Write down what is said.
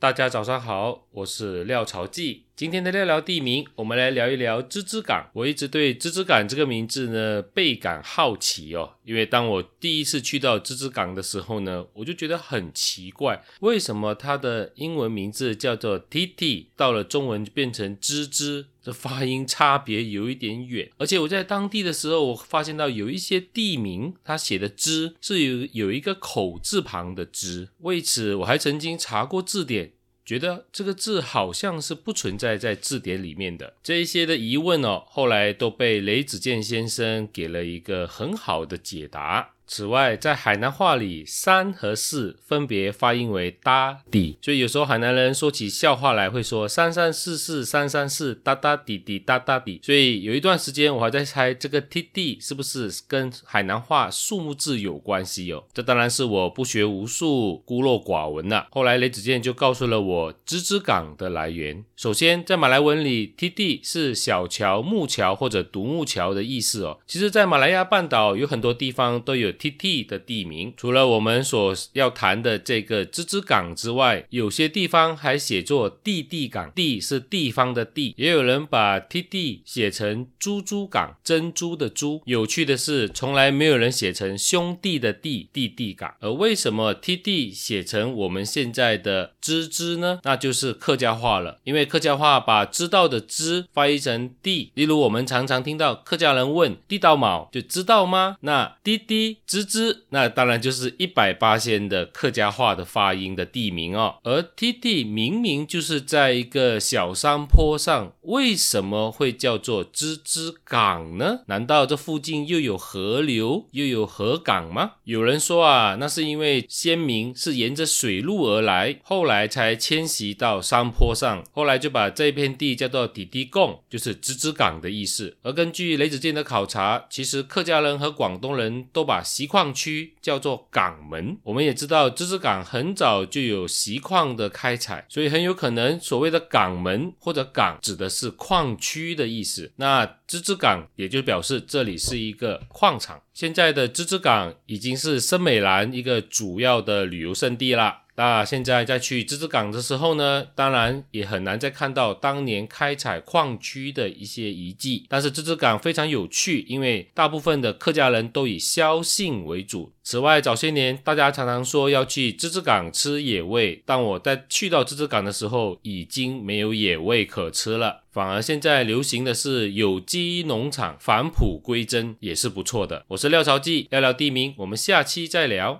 大家早上好，我是廖朝记。今天的聊聊地名，我们来聊一聊芝芝港。我一直对芝芝港这个名字呢倍感好奇哦，因为当我第一次去到芝芝港的时候呢，我就觉得很奇怪，为什么它的英文名字叫做 TT，到了中文就变成芝芝，这发音差别有一点远。而且我在当地的时候，我发现到有一些地名，它写的芝是有有一个口字旁的芝，为此我还曾经查过字典。觉得这个字好像是不存在在字典里面的，这一些的疑问哦，后来都被雷子健先生给了一个很好的解答。此外，在海南话里，三和四分别发音为哒底，所以有时候海南人说起笑话来会说三三四四三三四哒哒底底哒哒底。所以有一段时间我还在猜这个 T D 是不是跟海南话数目字有关系哦？这当然是我不学无术、孤陋寡闻了。后来雷子健就告诉了我芝芝港的来源。首先，在马来文里，T D 是小桥、木桥或者独木桥的意思哦。其实，在马来亚半岛有很多地方都有。T T 的地名，除了我们所要谈的这个芝芝港之外，有些地方还写作地地港，地是地方的地，也有人把 T T 写成珠珠港，珍珠的珠。有趣的是，从来没有人写成兄弟的弟，地地港。而为什么 T T 写成我们现在的芝芝呢？那就是客家话了，因为客家话把知道的知翻译成地。例如，我们常常听到客家人问地道卯，就知道吗？那滴滴。芝芝，那当然就是一百八仙的客家话的发音的地名哦。而 T T 明明就是在一个小山坡上，为什么会叫做芝芝港呢？难道这附近又有河流，又有河港吗？有人说啊，那是因为先民是沿着水路而来，后来才迁徙到山坡上，后来就把这片地叫做底地贡，就是芝芝港的意思。而根据雷子健的考察，其实客家人和广东人都把锡矿区叫做港门，我们也知道芝芝港很早就有锡矿的开采，所以很有可能所谓的港门或者港指的是矿区的意思。那芝芝港也就表示这里是一个矿场。现在的芝芝港已经是森美兰一个主要的旅游胜地了。那现在再去芝芝港的时候呢，当然也很难再看到当年开采矿区的一些遗迹。但是芝芝港非常有趣，因为大部分的客家人都以萧姓为主。此外，早些年大家常常说要去芝芝港吃野味，但我在去到芝芝港的时候，已经没有野味可吃了，反而现在流行的是有机农场，返璞归真也是不错的。我是廖朝记，聊聊地名，我们下期再聊。